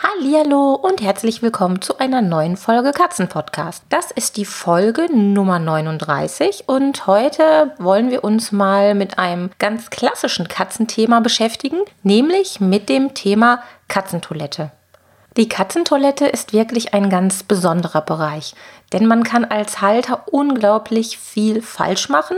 Hallihallo und herzlich willkommen zu einer neuen Folge Katzenpodcast. Das ist die Folge Nummer 39 und heute wollen wir uns mal mit einem ganz klassischen Katzenthema beschäftigen, nämlich mit dem Thema Katzentoilette. Die Katzentoilette ist wirklich ein ganz besonderer Bereich, denn man kann als Halter unglaublich viel falsch machen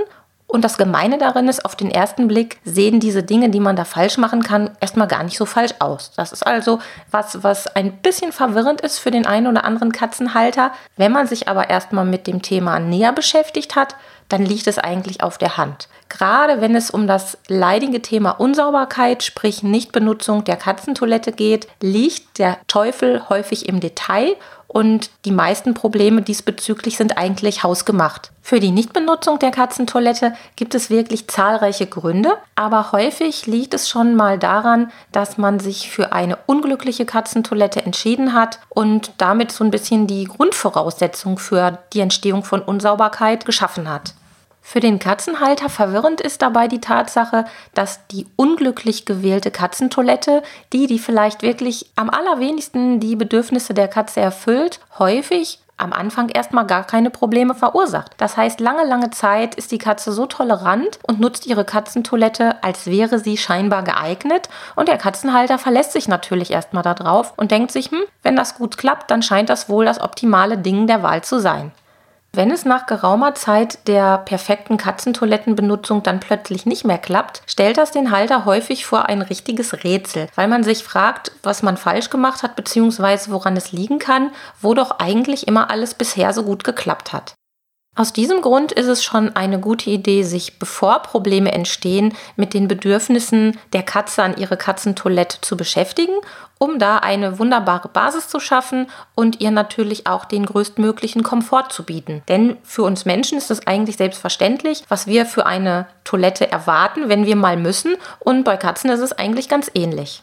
und das Gemeine darin ist, auf den ersten Blick sehen diese Dinge, die man da falsch machen kann, erstmal gar nicht so falsch aus. Das ist also was, was ein bisschen verwirrend ist für den einen oder anderen Katzenhalter. Wenn man sich aber erstmal mit dem Thema näher beschäftigt hat, dann liegt es eigentlich auf der Hand. Gerade wenn es um das leidige Thema Unsauberkeit, sprich Nichtbenutzung der Katzentoilette geht, liegt der Teufel häufig im Detail und die meisten Probleme diesbezüglich sind eigentlich hausgemacht. Für die Nichtbenutzung der Katzentoilette gibt es wirklich zahlreiche Gründe, aber häufig liegt es schon mal daran, dass man sich für eine unglückliche Katzentoilette entschieden hat und damit so ein bisschen die Grundvoraussetzung für die Entstehung von Unsauberkeit geschaffen hat. Für den Katzenhalter verwirrend ist dabei die Tatsache, dass die unglücklich gewählte Katzentoilette, die, die vielleicht wirklich am allerwenigsten die Bedürfnisse der Katze erfüllt, häufig am Anfang erstmal gar keine Probleme verursacht. Das heißt, lange, lange Zeit ist die Katze so tolerant und nutzt ihre Katzentoilette, als wäre sie scheinbar geeignet. Und der Katzenhalter verlässt sich natürlich erstmal darauf und denkt sich, hm, wenn das gut klappt, dann scheint das wohl das optimale Ding der Wahl zu sein. Wenn es nach geraumer Zeit der perfekten Katzentoilettenbenutzung dann plötzlich nicht mehr klappt, stellt das den Halter häufig vor ein richtiges Rätsel, weil man sich fragt, was man falsch gemacht hat bzw. woran es liegen kann, wo doch eigentlich immer alles bisher so gut geklappt hat. Aus diesem Grund ist es schon eine gute Idee, sich bevor Probleme entstehen, mit den Bedürfnissen der Katze an ihre Katzentoilette zu beschäftigen, um da eine wunderbare Basis zu schaffen und ihr natürlich auch den größtmöglichen Komfort zu bieten. Denn für uns Menschen ist es eigentlich selbstverständlich, was wir für eine Toilette erwarten, wenn wir mal müssen. Und bei Katzen ist es eigentlich ganz ähnlich.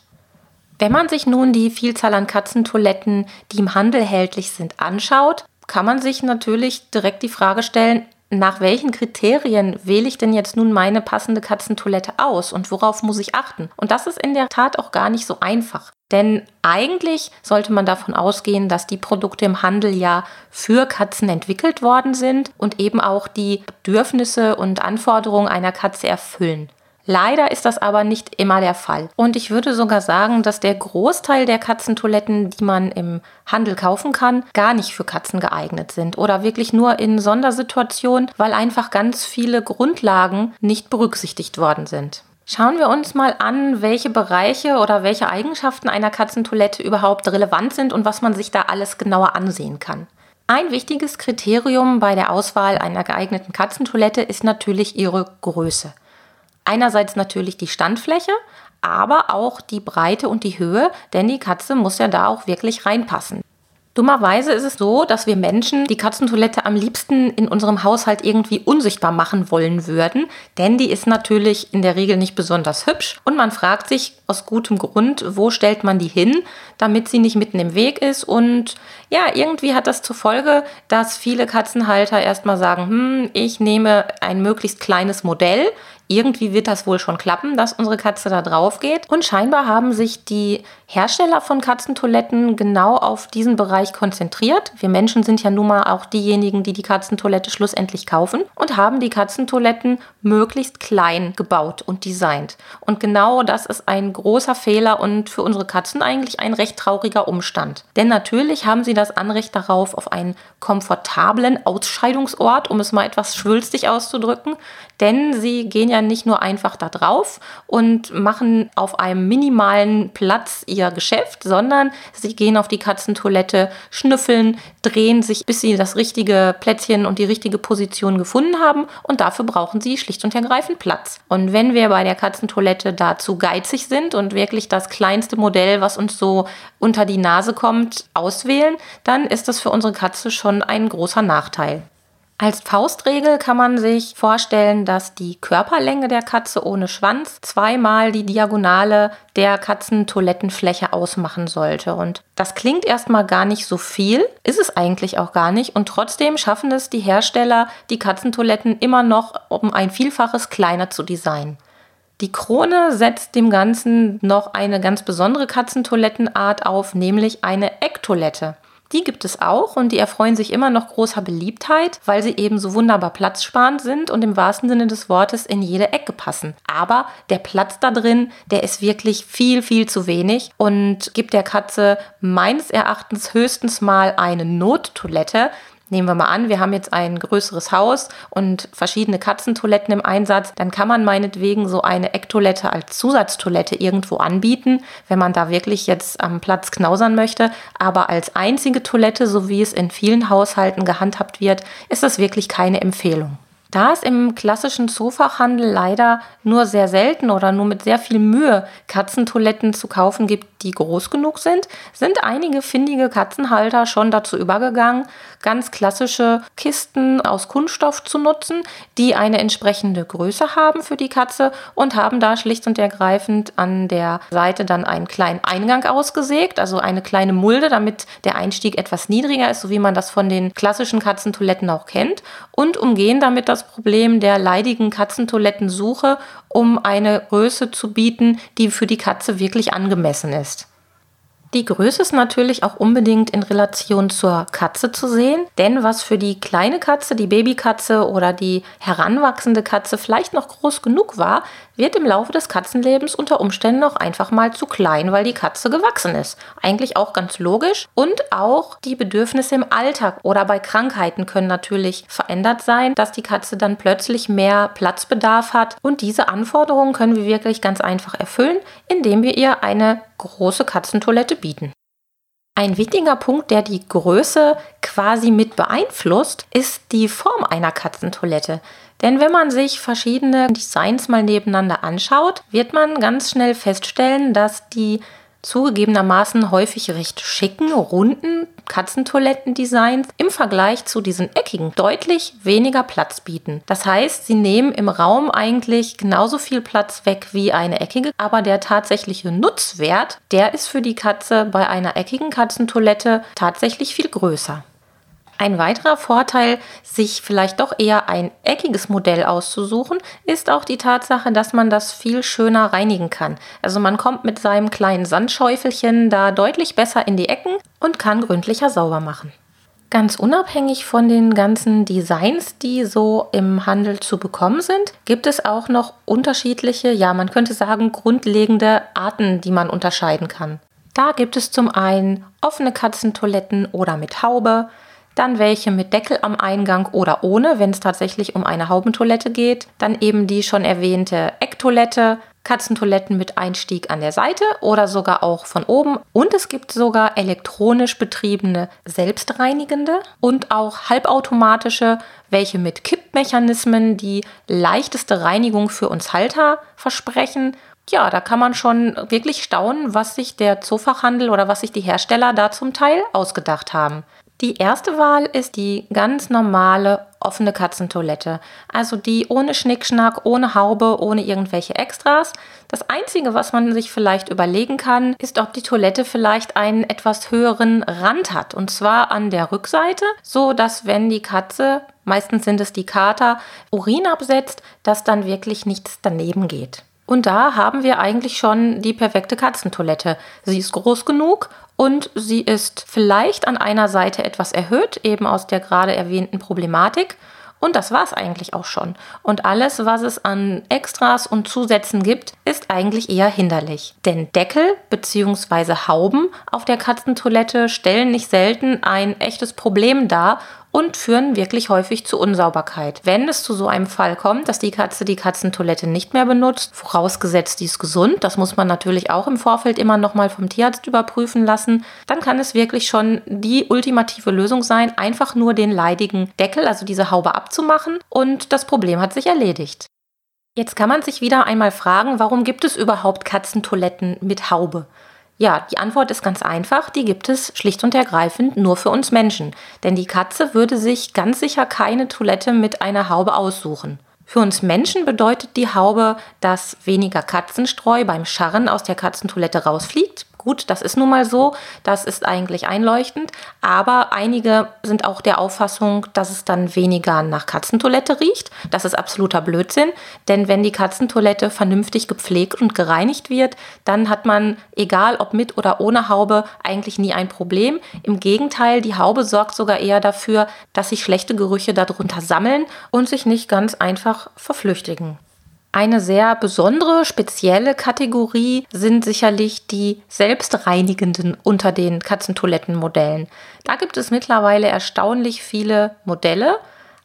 Wenn man sich nun die Vielzahl an Katzentoiletten, die im Handel erhältlich sind, anschaut, kann man sich natürlich direkt die Frage stellen, nach welchen Kriterien wähle ich denn jetzt nun meine passende Katzentoilette aus und worauf muss ich achten? Und das ist in der Tat auch gar nicht so einfach. Denn eigentlich sollte man davon ausgehen, dass die Produkte im Handel ja für Katzen entwickelt worden sind und eben auch die Bedürfnisse und Anforderungen einer Katze erfüllen. Leider ist das aber nicht immer der Fall. Und ich würde sogar sagen, dass der Großteil der Katzentoiletten, die man im Handel kaufen kann, gar nicht für Katzen geeignet sind oder wirklich nur in Sondersituationen, weil einfach ganz viele Grundlagen nicht berücksichtigt worden sind. Schauen wir uns mal an, welche Bereiche oder welche Eigenschaften einer Katzentoilette überhaupt relevant sind und was man sich da alles genauer ansehen kann. Ein wichtiges Kriterium bei der Auswahl einer geeigneten Katzentoilette ist natürlich ihre Größe. Einerseits natürlich die Standfläche, aber auch die Breite und die Höhe, denn die Katze muss ja da auch wirklich reinpassen. Dummerweise ist es so, dass wir Menschen die Katzentoilette am liebsten in unserem Haushalt irgendwie unsichtbar machen wollen würden, denn die ist natürlich in der Regel nicht besonders hübsch und man fragt sich aus gutem Grund, wo stellt man die hin, damit sie nicht mitten im Weg ist und ja, irgendwie hat das zur Folge, dass viele Katzenhalter erstmal sagen, hm, ich nehme ein möglichst kleines Modell, irgendwie wird das wohl schon klappen, dass unsere Katze da drauf geht. Und scheinbar haben sich die Hersteller von Katzentoiletten genau auf diesen Bereich konzentriert. Wir Menschen sind ja nun mal auch diejenigen, die die Katzentoilette schlussendlich kaufen und haben die Katzentoiletten möglichst klein gebaut und designt. Und genau das ist ein großer Fehler und für unsere Katzen eigentlich ein recht trauriger Umstand. Denn natürlich haben sie das Anrecht darauf, auf einen komfortablen Ausscheidungsort, um es mal etwas schwülstig auszudrücken, denn sie gehen ja nicht nur einfach da drauf und machen auf einem minimalen Platz ihr Geschäft, sondern sie gehen auf die Katzentoilette, schnüffeln, drehen sich, bis sie das richtige Plätzchen und die richtige Position gefunden haben und dafür brauchen sie schlicht und ergreifend Platz. Und wenn wir bei der Katzentoilette dazu geizig sind und wirklich das kleinste Modell, was uns so unter die Nase kommt, auswählen, dann ist das für unsere Katze schon ein großer Nachteil. Als Faustregel kann man sich vorstellen, dass die Körperlänge der Katze ohne Schwanz zweimal die Diagonale der Katzentoilettenfläche ausmachen sollte. Und das klingt erstmal gar nicht so viel, ist es eigentlich auch gar nicht. Und trotzdem schaffen es die Hersteller, die Katzentoiletten immer noch um ein Vielfaches kleiner zu designen. Die Krone setzt dem Ganzen noch eine ganz besondere Katzentoilettenart auf, nämlich eine Ecktoilette. Die gibt es auch und die erfreuen sich immer noch großer Beliebtheit, weil sie eben so wunderbar platzsparend sind und im wahrsten Sinne des Wortes in jede Ecke passen. Aber der Platz da drin, der ist wirklich viel, viel zu wenig und gibt der Katze meines Erachtens höchstens mal eine Nottoilette, Nehmen wir mal an, wir haben jetzt ein größeres Haus und verschiedene Katzentoiletten im Einsatz, dann kann man meinetwegen so eine Ecktoilette als Zusatztoilette irgendwo anbieten, wenn man da wirklich jetzt am Platz knausern möchte. Aber als einzige Toilette, so wie es in vielen Haushalten gehandhabt wird, ist das wirklich keine Empfehlung. Da es im klassischen Zoofachhandel leider nur sehr selten oder nur mit sehr viel Mühe Katzentoiletten zu kaufen gibt, die groß genug sind, sind einige findige Katzenhalter schon dazu übergegangen, ganz klassische Kisten aus Kunststoff zu nutzen, die eine entsprechende Größe haben für die Katze und haben da schlicht und ergreifend an der Seite dann einen kleinen Eingang ausgesägt, also eine kleine Mulde, damit der Einstieg etwas niedriger ist, so wie man das von den klassischen Katzentoiletten auch kennt und umgehen damit das Problem der leidigen Katzentoilettensuche, um eine Größe zu bieten, die für die Katze wirklich angemessen ist. Die Größe ist natürlich auch unbedingt in Relation zur Katze zu sehen, denn was für die kleine Katze, die Babykatze oder die heranwachsende Katze vielleicht noch groß genug war, wird im Laufe des Katzenlebens unter Umständen auch einfach mal zu klein, weil die Katze gewachsen ist. Eigentlich auch ganz logisch. Und auch die Bedürfnisse im Alltag oder bei Krankheiten können natürlich verändert sein, dass die Katze dann plötzlich mehr Platzbedarf hat. Und diese Anforderungen können wir wirklich ganz einfach erfüllen, indem wir ihr eine große Katzentoilette bieten. Ein wichtiger Punkt, der die Größe quasi mit beeinflusst, ist die Form einer Katzentoilette. Denn wenn man sich verschiedene Designs mal nebeneinander anschaut, wird man ganz schnell feststellen, dass die zugegebenermaßen häufig recht schicken, runden Katzentoilettendesigns im Vergleich zu diesen eckigen deutlich weniger Platz bieten. Das heißt, sie nehmen im Raum eigentlich genauso viel Platz weg wie eine eckige, aber der tatsächliche Nutzwert, der ist für die Katze bei einer eckigen Katzentoilette tatsächlich viel größer. Ein weiterer Vorteil, sich vielleicht doch eher ein eckiges Modell auszusuchen, ist auch die Tatsache, dass man das viel schöner reinigen kann. Also man kommt mit seinem kleinen Sandschäufelchen da deutlich besser in die Ecken und kann gründlicher sauber machen. Ganz unabhängig von den ganzen Designs, die so im Handel zu bekommen sind, gibt es auch noch unterschiedliche, ja, man könnte sagen, grundlegende Arten, die man unterscheiden kann. Da gibt es zum einen offene Katzentoiletten oder mit Haube, dann welche mit Deckel am Eingang oder ohne, wenn es tatsächlich um eine Haubentoilette geht, dann eben die schon erwähnte Ecktoilette, Katzentoiletten mit Einstieg an der Seite oder sogar auch von oben. Und es gibt sogar elektronisch betriebene selbstreinigende und auch halbautomatische, welche mit Kippmechanismen die leichteste Reinigung für uns Halter versprechen. Ja, da kann man schon wirklich staunen, was sich der Zoofachhandel oder was sich die Hersteller da zum Teil ausgedacht haben. Die erste Wahl ist die ganz normale offene Katzentoilette. Also die ohne Schnickschnack, ohne Haube, ohne irgendwelche Extras. Das Einzige, was man sich vielleicht überlegen kann, ist, ob die Toilette vielleicht einen etwas höheren Rand hat. Und zwar an der Rückseite, so dass wenn die Katze, meistens sind es die Kater, Urin absetzt, dass dann wirklich nichts daneben geht. Und da haben wir eigentlich schon die perfekte Katzentoilette. Sie ist groß genug und sie ist vielleicht an einer Seite etwas erhöht, eben aus der gerade erwähnten Problematik. Und das war es eigentlich auch schon. Und alles, was es an Extras und Zusätzen gibt, ist eigentlich eher hinderlich. Denn Deckel bzw. Hauben auf der Katzentoilette stellen nicht selten ein echtes Problem dar und führen wirklich häufig zu Unsauberkeit. Wenn es zu so einem Fall kommt, dass die Katze die Katzentoilette nicht mehr benutzt, vorausgesetzt die ist gesund, das muss man natürlich auch im Vorfeld immer nochmal vom Tierarzt überprüfen lassen, dann kann es wirklich schon die ultimative Lösung sein, einfach nur den leidigen Deckel, also diese Haube abzumachen und das Problem hat sich erledigt. Jetzt kann man sich wieder einmal fragen, warum gibt es überhaupt Katzentoiletten mit Haube? Ja, die Antwort ist ganz einfach. Die gibt es schlicht und ergreifend nur für uns Menschen. Denn die Katze würde sich ganz sicher keine Toilette mit einer Haube aussuchen. Für uns Menschen bedeutet die Haube, dass weniger Katzenstreu beim Scharren aus der Katzentoilette rausfliegt. Gut, das ist nun mal so, das ist eigentlich einleuchtend, aber einige sind auch der Auffassung, dass es dann weniger nach Katzentoilette riecht. Das ist absoluter Blödsinn, denn wenn die Katzentoilette vernünftig gepflegt und gereinigt wird, dann hat man, egal ob mit oder ohne Haube, eigentlich nie ein Problem. Im Gegenteil, die Haube sorgt sogar eher dafür, dass sich schlechte Gerüche darunter sammeln und sich nicht ganz einfach verflüchtigen. Eine sehr besondere, spezielle Kategorie sind sicherlich die selbstreinigenden unter den Katzentoilettenmodellen. Da gibt es mittlerweile erstaunlich viele Modelle.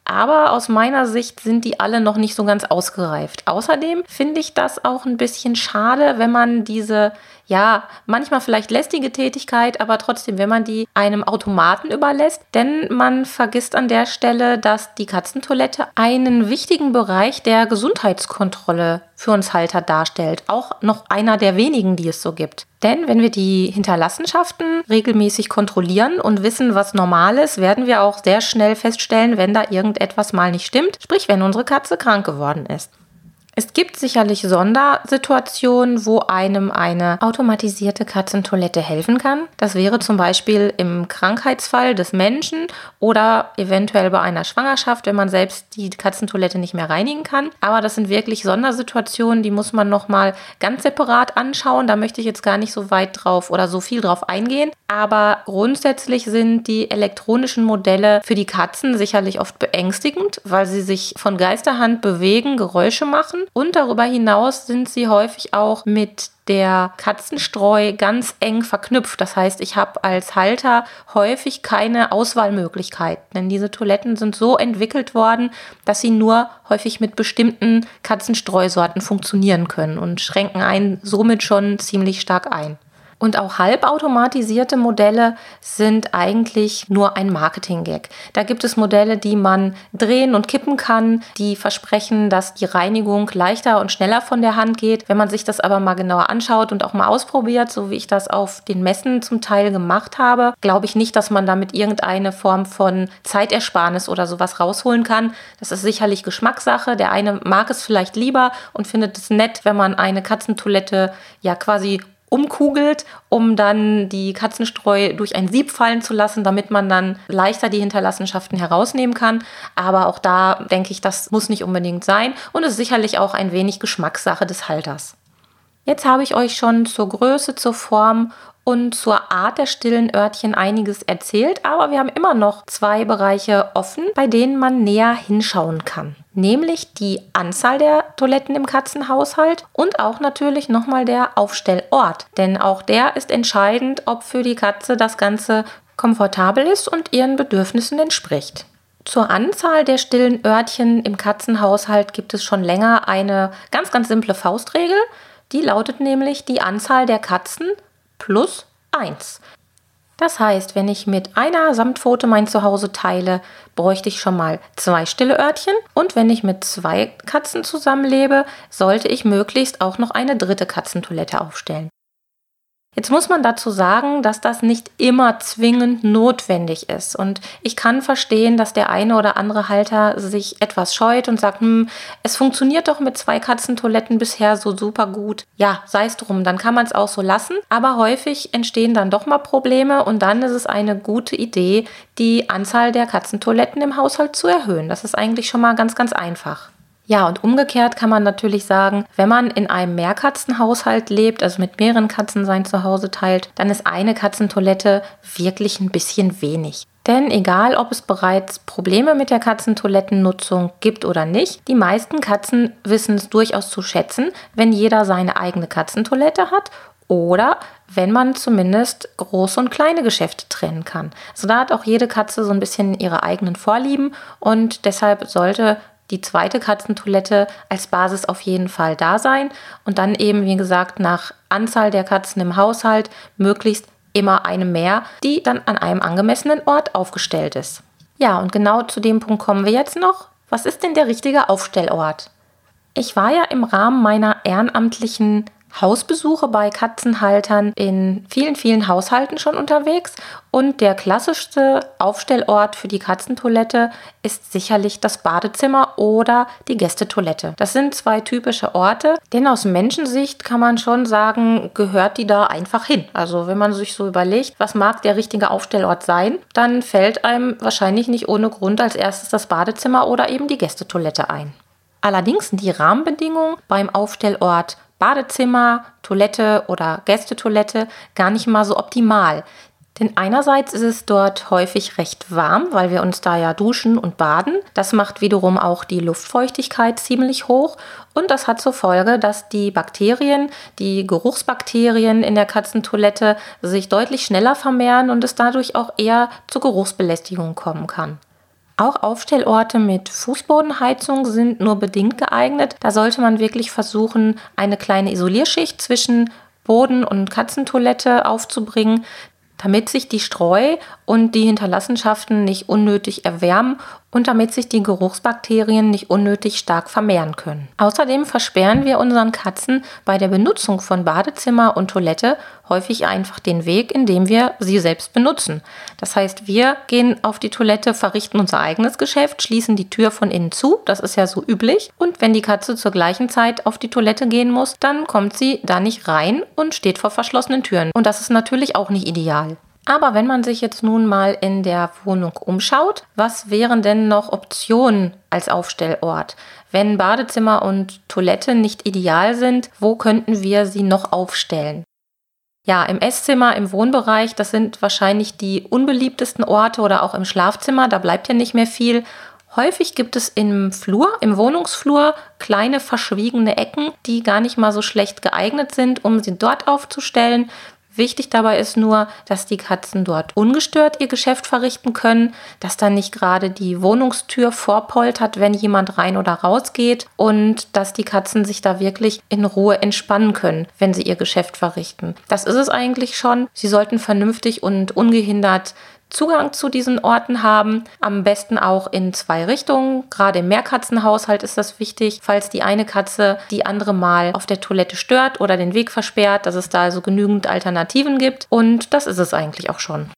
Aber aus meiner Sicht sind die alle noch nicht so ganz ausgereift. Außerdem finde ich das auch ein bisschen schade, wenn man diese ja, manchmal vielleicht lästige Tätigkeit, aber trotzdem, wenn man die einem Automaten überlässt, denn man vergisst an der Stelle, dass die Katzentoilette einen wichtigen Bereich der Gesundheitskontrolle für uns Halter darstellt. Auch noch einer der wenigen, die es so gibt. Denn wenn wir die Hinterlassenschaften regelmäßig kontrollieren und wissen, was normal ist, werden wir auch sehr schnell feststellen, wenn da irgendetwas mal nicht stimmt, sprich wenn unsere Katze krank geworden ist. Es gibt sicherlich Sondersituationen, wo einem eine automatisierte Katzentoilette helfen kann. Das wäre zum Beispiel im Krankheitsfall des Menschen oder eventuell bei einer Schwangerschaft, wenn man selbst die Katzentoilette nicht mehr reinigen kann. Aber das sind wirklich Sondersituationen, die muss man nochmal ganz separat anschauen. Da möchte ich jetzt gar nicht so weit drauf oder so viel drauf eingehen. Aber grundsätzlich sind die elektronischen Modelle für die Katzen sicherlich oft beängstigend, weil sie sich von Geisterhand bewegen, Geräusche machen und darüber hinaus sind sie häufig auch mit der Katzenstreu ganz eng verknüpft. Das heißt, ich habe als Halter häufig keine Auswahlmöglichkeiten, denn diese Toiletten sind so entwickelt worden, dass sie nur häufig mit bestimmten Katzenstreusorten funktionieren können und schränken einen somit schon ziemlich stark ein. Und auch halbautomatisierte Modelle sind eigentlich nur ein Marketing-Gag. Da gibt es Modelle, die man drehen und kippen kann, die versprechen, dass die Reinigung leichter und schneller von der Hand geht. Wenn man sich das aber mal genauer anschaut und auch mal ausprobiert, so wie ich das auf den Messen zum Teil gemacht habe, glaube ich nicht, dass man damit irgendeine Form von Zeitersparnis oder sowas rausholen kann. Das ist sicherlich Geschmackssache. Der eine mag es vielleicht lieber und findet es nett, wenn man eine Katzentoilette ja quasi umkugelt, um dann die Katzenstreu durch ein Sieb fallen zu lassen, damit man dann leichter die Hinterlassenschaften herausnehmen kann. Aber auch da denke ich, das muss nicht unbedingt sein und ist sicherlich auch ein wenig Geschmackssache des Halters. Jetzt habe ich euch schon zur Größe, zur Form und zur Art der stillen Örtchen einiges erzählt, aber wir haben immer noch zwei Bereiche offen, bei denen man näher hinschauen kann. Nämlich die Anzahl der Toiletten im Katzenhaushalt und auch natürlich nochmal der Aufstellort. Denn auch der ist entscheidend, ob für die Katze das Ganze komfortabel ist und ihren Bedürfnissen entspricht. Zur Anzahl der stillen Örtchen im Katzenhaushalt gibt es schon länger eine ganz, ganz simple Faustregel. Die lautet nämlich die Anzahl der Katzen plus 1. Das heißt, wenn ich mit einer Samtpfote mein Zuhause teile, bräuchte ich schon mal zwei stille Örtchen. Und wenn ich mit zwei Katzen zusammenlebe, sollte ich möglichst auch noch eine dritte Katzentoilette aufstellen. Jetzt muss man dazu sagen, dass das nicht immer zwingend notwendig ist. Und ich kann verstehen, dass der eine oder andere Halter sich etwas scheut und sagt, hm, es funktioniert doch mit zwei Katzentoiletten bisher so super gut. Ja, sei es drum, dann kann man es auch so lassen. Aber häufig entstehen dann doch mal Probleme und dann ist es eine gute Idee, die Anzahl der Katzentoiletten im Haushalt zu erhöhen. Das ist eigentlich schon mal ganz, ganz einfach. Ja, und umgekehrt kann man natürlich sagen, wenn man in einem Mehrkatzenhaushalt lebt, also mit mehreren Katzen sein Zuhause teilt, dann ist eine Katzentoilette wirklich ein bisschen wenig. Denn egal, ob es bereits Probleme mit der Katzentoilettennutzung gibt oder nicht, die meisten Katzen wissen es durchaus zu schätzen, wenn jeder seine eigene Katzentoilette hat oder wenn man zumindest große und kleine Geschäfte trennen kann. Also da hat auch jede Katze so ein bisschen ihre eigenen Vorlieben und deshalb sollte die zweite Katzentoilette als Basis auf jeden Fall da sein und dann eben, wie gesagt, nach Anzahl der Katzen im Haushalt möglichst immer eine mehr, die dann an einem angemessenen Ort aufgestellt ist. Ja, und genau zu dem Punkt kommen wir jetzt noch. Was ist denn der richtige Aufstellort? Ich war ja im Rahmen meiner ehrenamtlichen Hausbesuche bei Katzenhaltern in vielen, vielen Haushalten schon unterwegs und der klassischste Aufstellort für die Katzentoilette ist sicherlich das Badezimmer oder die Gästetoilette. Das sind zwei typische Orte, denn aus Menschensicht kann man schon sagen, gehört die da einfach hin. Also wenn man sich so überlegt, was mag der richtige Aufstellort sein, dann fällt einem wahrscheinlich nicht ohne Grund als erstes das Badezimmer oder eben die Gästetoilette ein. Allerdings sind die Rahmenbedingungen beim Aufstellort Badezimmer, Toilette oder Gästetoilette gar nicht mal so optimal. Denn einerseits ist es dort häufig recht warm, weil wir uns da ja duschen und baden. Das macht wiederum auch die Luftfeuchtigkeit ziemlich hoch und das hat zur Folge, dass die Bakterien, die Geruchsbakterien in der Katzentoilette sich deutlich schneller vermehren und es dadurch auch eher zu Geruchsbelästigung kommen kann. Auch Aufstellorte mit Fußbodenheizung sind nur bedingt geeignet. Da sollte man wirklich versuchen, eine kleine Isolierschicht zwischen Boden und Katzentoilette aufzubringen, damit sich die Streu und die Hinterlassenschaften nicht unnötig erwärmen und damit sich die Geruchsbakterien nicht unnötig stark vermehren können. Außerdem versperren wir unseren Katzen bei der Benutzung von Badezimmer und Toilette häufig einfach den Weg, indem wir sie selbst benutzen. Das heißt, wir gehen auf die Toilette, verrichten unser eigenes Geschäft, schließen die Tür von innen zu, das ist ja so üblich, und wenn die Katze zur gleichen Zeit auf die Toilette gehen muss, dann kommt sie da nicht rein und steht vor verschlossenen Türen. Und das ist natürlich auch nicht ideal. Aber wenn man sich jetzt nun mal in der Wohnung umschaut, was wären denn noch Optionen als Aufstellort? Wenn Badezimmer und Toilette nicht ideal sind, wo könnten wir sie noch aufstellen? Ja, im Esszimmer, im Wohnbereich, das sind wahrscheinlich die unbeliebtesten Orte oder auch im Schlafzimmer, da bleibt ja nicht mehr viel. Häufig gibt es im Flur, im Wohnungsflur, kleine verschwiegene Ecken, die gar nicht mal so schlecht geeignet sind, um sie dort aufzustellen. Wichtig dabei ist nur, dass die Katzen dort ungestört ihr Geschäft verrichten können, dass dann nicht gerade die Wohnungstür vorpoltert, wenn jemand rein oder raus geht und dass die Katzen sich da wirklich in Ruhe entspannen können, wenn sie ihr Geschäft verrichten. Das ist es eigentlich schon. Sie sollten vernünftig und ungehindert Zugang zu diesen Orten haben. Am besten auch in zwei Richtungen. Gerade im Mehrkatzenhaushalt ist das wichtig, falls die eine Katze die andere mal auf der Toilette stört oder den Weg versperrt, dass es da also genügend Alternativen gibt. Und das ist es eigentlich auch schon.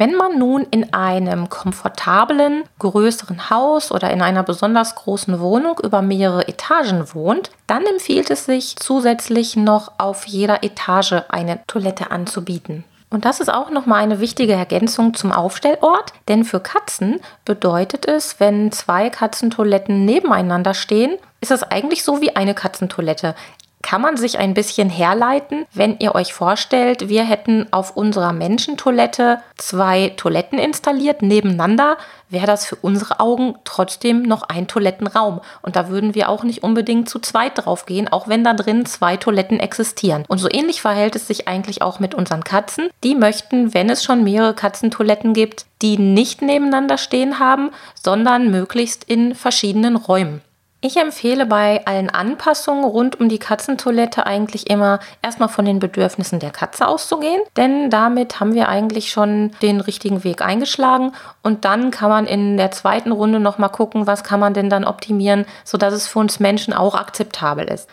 Wenn man nun in einem komfortablen, größeren Haus oder in einer besonders großen Wohnung über mehrere Etagen wohnt, dann empfiehlt es sich zusätzlich noch auf jeder Etage eine Toilette anzubieten. Und das ist auch nochmal eine wichtige Ergänzung zum Aufstellort, denn für Katzen bedeutet es, wenn zwei Katzentoiletten nebeneinander stehen, ist das eigentlich so wie eine Katzentoilette kann man sich ein bisschen herleiten, wenn ihr euch vorstellt, wir hätten auf unserer Menschentoilette zwei Toiletten installiert nebeneinander, wäre das für unsere Augen trotzdem noch ein Toilettenraum. Und da würden wir auch nicht unbedingt zu zweit drauf gehen, auch wenn da drin zwei Toiletten existieren. Und so ähnlich verhält es sich eigentlich auch mit unseren Katzen. Die möchten, wenn es schon mehrere Katzentoiletten gibt, die nicht nebeneinander stehen haben, sondern möglichst in verschiedenen Räumen. Ich empfehle bei allen Anpassungen rund um die Katzentoilette eigentlich immer erstmal von den Bedürfnissen der Katze auszugehen, denn damit haben wir eigentlich schon den richtigen Weg eingeschlagen und dann kann man in der zweiten Runde nochmal gucken, was kann man denn dann optimieren, sodass es für uns Menschen auch akzeptabel ist.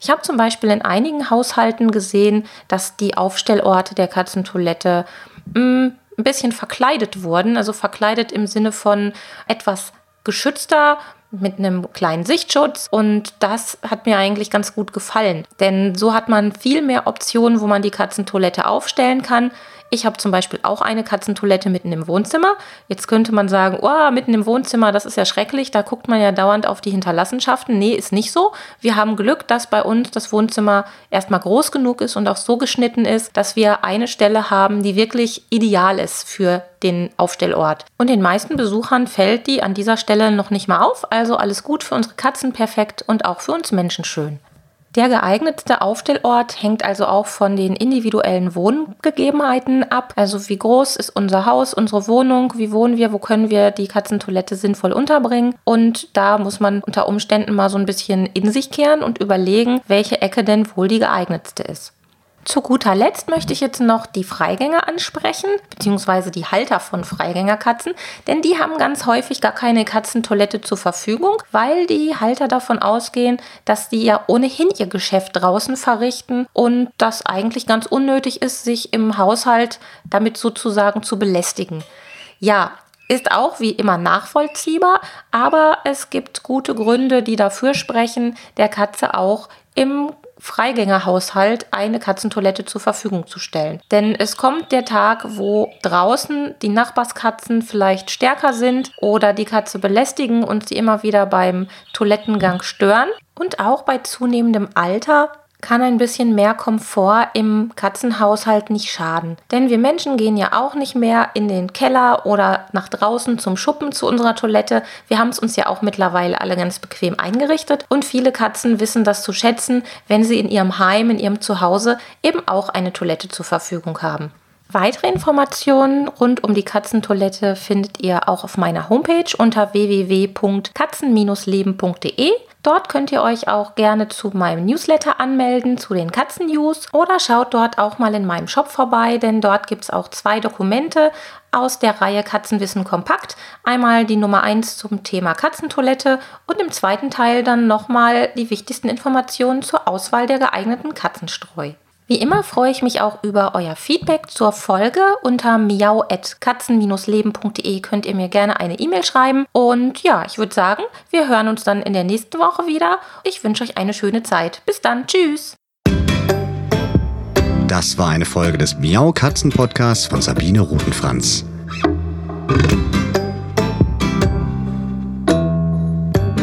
Ich habe zum Beispiel in einigen Haushalten gesehen, dass die Aufstellorte der Katzentoilette mh, mm, ein bisschen verkleidet wurden, also verkleidet im Sinne von etwas geschützter, mit einem kleinen Sichtschutz und das hat mir eigentlich ganz gut gefallen, denn so hat man viel mehr Optionen, wo man die Katzentoilette aufstellen kann. Ich habe zum Beispiel auch eine Katzentoilette mitten im Wohnzimmer. Jetzt könnte man sagen, oh, mitten im Wohnzimmer, das ist ja schrecklich, da guckt man ja dauernd auf die Hinterlassenschaften. Nee, ist nicht so. Wir haben Glück, dass bei uns das Wohnzimmer erstmal groß genug ist und auch so geschnitten ist, dass wir eine Stelle haben, die wirklich ideal ist für den Aufstellort. Und den meisten Besuchern fällt die an dieser Stelle noch nicht mal auf. Also alles gut für unsere Katzen, perfekt und auch für uns Menschen schön. Der geeignetste Aufstellort hängt also auch von den individuellen Wohngegebenheiten ab. Also wie groß ist unser Haus, unsere Wohnung, wie wohnen wir, wo können wir die Katzentoilette sinnvoll unterbringen. Und da muss man unter Umständen mal so ein bisschen in sich kehren und überlegen, welche Ecke denn wohl die geeignetste ist. Zu guter Letzt möchte ich jetzt noch die Freigänger ansprechen, beziehungsweise die Halter von Freigängerkatzen, denn die haben ganz häufig gar keine Katzentoilette zur Verfügung, weil die Halter davon ausgehen, dass die ja ohnehin ihr Geschäft draußen verrichten und das eigentlich ganz unnötig ist, sich im Haushalt damit sozusagen zu belästigen. Ja, ist auch wie immer nachvollziehbar, aber es gibt gute Gründe, die dafür sprechen, der Katze auch im Freigängerhaushalt eine Katzentoilette zur Verfügung zu stellen. Denn es kommt der Tag, wo draußen die Nachbarskatzen vielleicht stärker sind oder die Katze belästigen und sie immer wieder beim Toilettengang stören. Und auch bei zunehmendem Alter kann ein bisschen mehr Komfort im Katzenhaushalt nicht schaden. Denn wir Menschen gehen ja auch nicht mehr in den Keller oder nach draußen zum Schuppen zu unserer Toilette. Wir haben es uns ja auch mittlerweile alle ganz bequem eingerichtet und viele Katzen wissen das zu schätzen, wenn sie in ihrem Heim, in ihrem Zuhause eben auch eine Toilette zur Verfügung haben. Weitere Informationen rund um die Katzentoilette findet ihr auch auf meiner Homepage unter www.katzen-leben.de. Dort könnt ihr euch auch gerne zu meinem Newsletter anmelden, zu den Katzen-News oder schaut dort auch mal in meinem Shop vorbei, denn dort gibt es auch zwei Dokumente aus der Reihe Katzenwissen kompakt. Einmal die Nummer 1 zum Thema Katzentoilette und im zweiten Teil dann nochmal die wichtigsten Informationen zur Auswahl der geeigneten Katzenstreu. Wie immer freue ich mich auch über euer Feedback zur Folge. Unter miau.katzen-leben.de könnt ihr mir gerne eine E-Mail schreiben. Und ja, ich würde sagen, wir hören uns dann in der nächsten Woche wieder. Ich wünsche euch eine schöne Zeit. Bis dann. Tschüss. Das war eine Folge des Miau Katzen Podcasts von Sabine Rutenfranz.